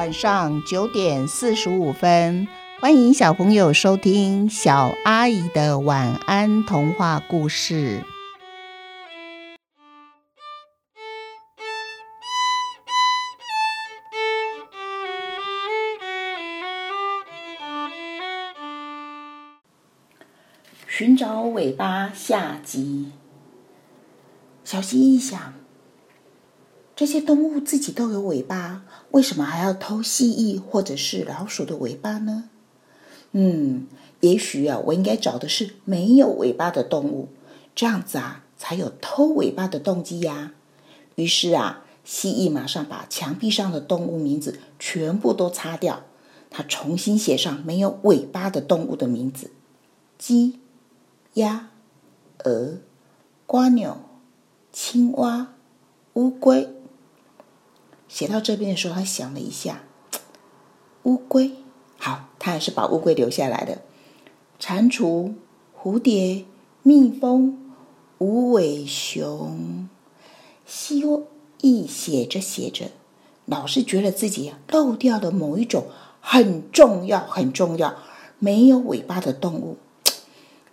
晚上九点四十五分，欢迎小朋友收听小阿姨的晚安童话故事。寻找尾巴下集。小蜥蜴想：这些动物自己都有尾巴，为什么还要偷蜥蜴或者是老鼠的尾巴呢？嗯，也许啊，我应该找的是没有尾巴的动物，这样子啊，才有偷尾巴的动机呀。于是啊，蜥蜴马上把墙壁上的动物名字全部都擦掉，它重新写上没有尾巴的动物的名字：鸡。鸭、鹅、瓜牛、青蛙、乌龟。写到这边的时候，他想了一下，乌龟好，他还是把乌龟留下来的。蟾蜍、蝴蝶、蜜蜂、无尾熊、蜥蜴，写着写着，老是觉得自己漏掉了某一种很重要、很重要、没有尾巴的动物。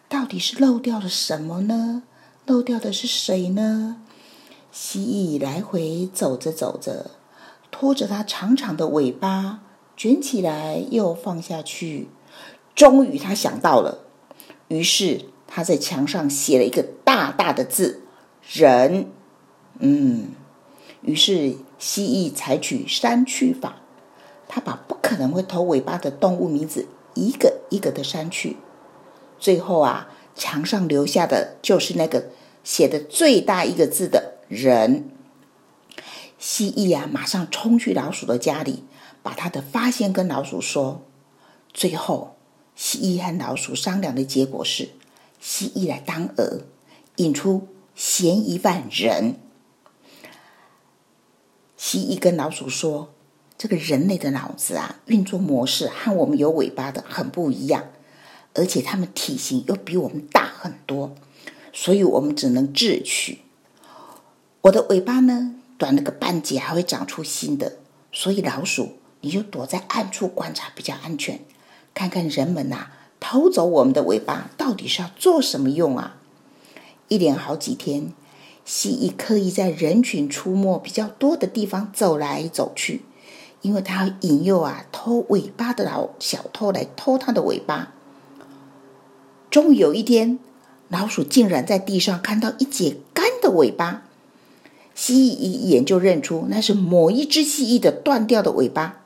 到底是漏掉了什么呢？漏掉的是谁呢？蜥蜴来回走着走着，拖着它长长的尾巴，卷起来又放下去。终于，他想到了，于是他在墙上写了一个大大的字“人”。嗯，于是蜥蜴采取删去法，他把不可能会投尾巴的动物名字一个一个的删去。最后啊，墙上留下的就是那个写的最大一个字的人。蜥蜴啊，马上冲去老鼠的家里，把他的发现跟老鼠说。最后，蜥蜴和老鼠商量的结果是，蜥蜴来当鹅，引出嫌疑犯人。蜥蜴跟老鼠说：“这个人类的脑子啊，运作模式和我们有尾巴的很不一样。”而且它们体型又比我们大很多，所以我们只能智取。我的尾巴呢，短了个半截，还会长出新的。所以老鼠，你就躲在暗处观察比较安全，看看人们呐偷走我们的尾巴到底是要做什么用啊？一连好几天，蜥蜴刻意在人群出没比较多的地方走来走去，因为它要引诱啊偷尾巴的老小偷来偷它的尾巴。终于有一天，老鼠竟然在地上看到一截干的尾巴。蜥蜴一眼就认出那是某一只蜥蜴的断掉的尾巴。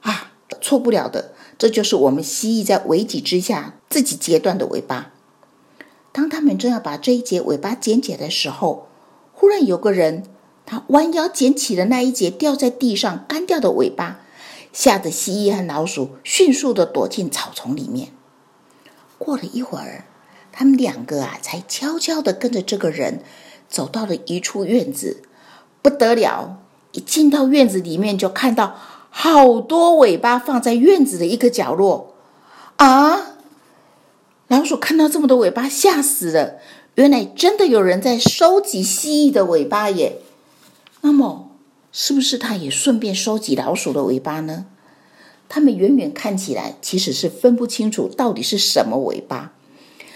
啊，错不了的，这就是我们蜥蜴在危急之下自己截断的尾巴。当他们正要把这一节尾巴捡起来的时候，忽然有个人他弯腰捡起了那一节掉在地上干掉的尾巴，吓得蜥蜴和老鼠迅速的躲进草丛里面。过了一会儿，他们两个啊，才悄悄的跟着这个人走到了一处院子。不得了！一进到院子里面，就看到好多尾巴放在院子的一个角落。啊！老鼠看到这么多尾巴，吓死了。原来真的有人在收集蜥蜴的尾巴耶。那么，是不是他也顺便收集老鼠的尾巴呢？他们远远看起来其实是分不清楚到底是什么尾巴，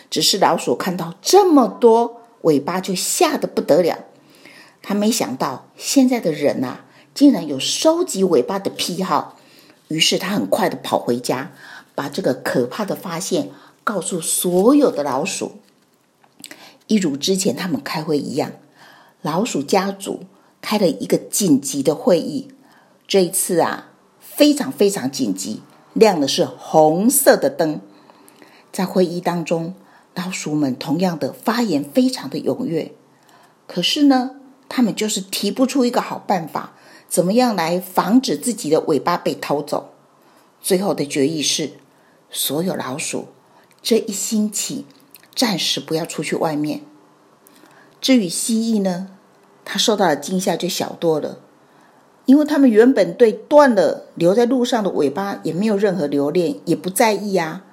只是老鼠看到这么多尾巴就吓得不得了。他没想到现在的人呐，竟然有收集尾巴的癖好，于是他很快的跑回家，把这个可怕的发现告诉所有的老鼠。一如之前他们开会一样，老鼠家族开了一个紧急的会议。这一次啊。非常非常紧急，亮的是红色的灯。在会议当中，老鼠们同样的发言非常的踊跃。可是呢，他们就是提不出一个好办法，怎么样来防止自己的尾巴被偷走？最后的决议是，所有老鼠这一星期暂时不要出去外面。至于蜥蜴呢，它受到的惊吓就小多了。因为他们原本对断了留在路上的尾巴也没有任何留恋，也不在意啊。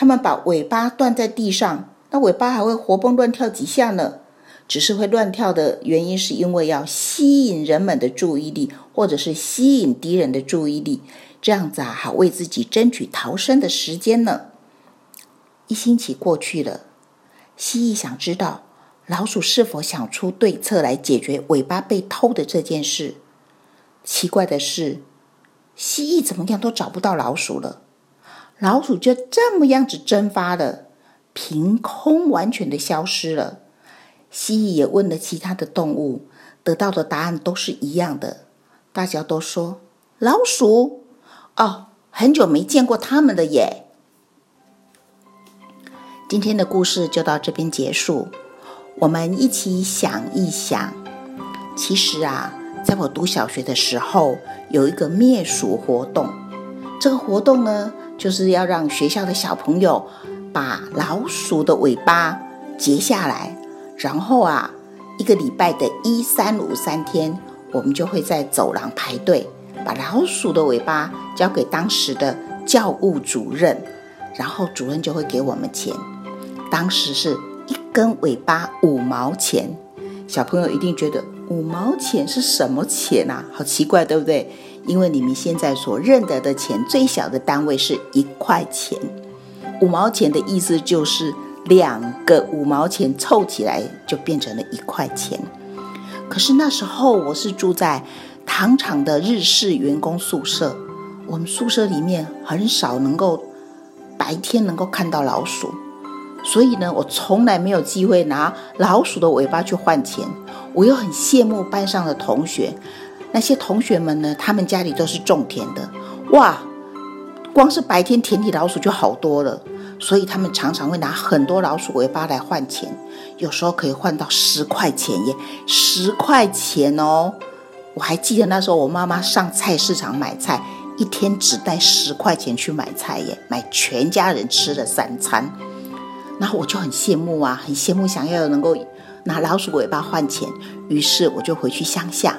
他们把尾巴断在地上，那尾巴还会活蹦乱跳几下呢。只是会乱跳的原因，是因为要吸引人们的注意力，或者是吸引敌人的注意力，这样子啊，好为自己争取逃生的时间呢。一星期过去了，蜥蜴想知道老鼠是否想出对策来解决尾巴被偷的这件事。奇怪的是，蜥蜴怎么样都找不到老鼠了，老鼠就这么样子蒸发了，凭空完全的消失了。蜥蜴也问了其他的动物，得到的答案都是一样的。大家都说老鼠哦，很久没见过它们了耶。今天的故事就到这边结束。我们一起想一想，其实啊，在我读小学的时候，有一个灭鼠活动。这个活动呢，就是要让学校的小朋友把老鼠的尾巴截下来。然后啊，一个礼拜的一三五三天，我们就会在走廊排队，把老鼠的尾巴交给当时的教务主任，然后主任就会给我们钱。当时是一根尾巴五毛钱，小朋友一定觉得五毛钱是什么钱啊？好奇怪，对不对？因为你们现在所认得的钱最小的单位是一块钱，五毛钱的意思就是。两个五毛钱凑起来就变成了一块钱。可是那时候我是住在糖厂的日式员工宿舍，我们宿舍里面很少能够白天能够看到老鼠，所以呢，我从来没有机会拿老鼠的尾巴去换钱。我又很羡慕班上的同学，那些同学们呢，他们家里都是种田的，哇，光是白天田里老鼠就好多了。所以他们常常会拿很多老鼠尾巴来换钱，有时候可以换到十块钱耶，十块钱哦！我还记得那时候我妈妈上菜市场买菜，一天只带十块钱去买菜耶，买全家人吃的三餐。然后我就很羡慕啊，很羡慕想要能够拿老鼠尾巴换钱，于是我就回去乡下，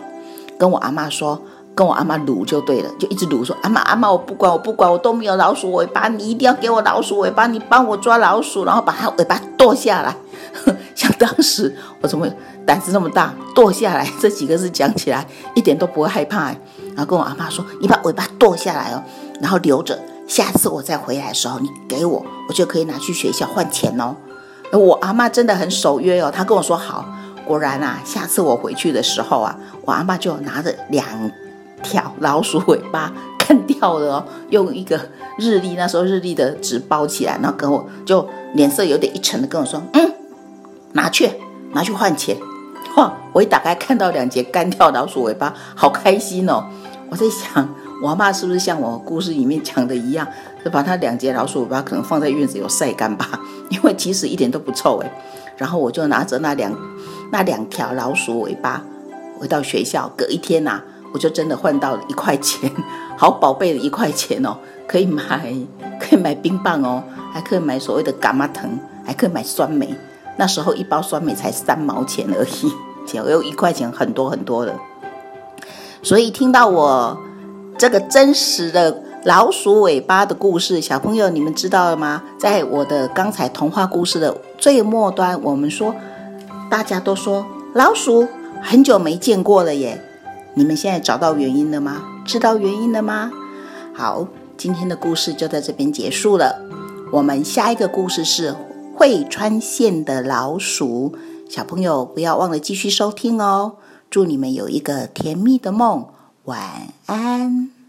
跟我阿妈说。跟我阿妈撸就对了，就一直撸说阿妈阿妈我不管我不管我都没有老鼠尾巴，你一定要给我老鼠尾巴，你帮我抓老鼠，然后把它尾巴剁下来。像当时我怎么胆子那么大，剁下来这几个字讲起来一点都不会害怕。然后跟我阿妈说，你把尾巴剁下来哦，然后留着，下次我再回来的时候你给我，我就可以拿去学校换钱哦。我阿妈真的很守约哦，她跟我说好，果然啊，下次我回去的时候啊，我阿妈就拿着两。条老鼠尾巴干掉了哦，用一个日历，那时候日历的纸包起来，然后跟我就脸色有点一沉的跟我说：“嗯，拿去，拿去换钱。”哇！我一打开看到两节干掉老鼠尾巴，好开心哦！我在想，我妈是不是像我故事里面讲的一样，就把它两节老鼠尾巴可能放在院子有晒干吧？因为其实一点都不臭诶。然后我就拿着那两那两条老鼠尾巴回到学校，隔一天呐。我就真的换到了一块钱，好宝贝的一块钱哦，可以买可以买冰棒哦，还可以买所谓的伽马藤，还可以买酸梅。那时候一包酸梅才三毛钱而已，只有一块钱很多很多的。所以听到我这个真实的老鼠尾巴的故事，小朋友你们知道了吗？在我的刚才童话故事的最末端，我们说大家都说老鼠很久没见过了耶。你们现在找到原因了吗？知道原因了吗？好，今天的故事就在这边结束了。我们下一个故事是会穿线的老鼠，小朋友不要忘了继续收听哦。祝你们有一个甜蜜的梦，晚安。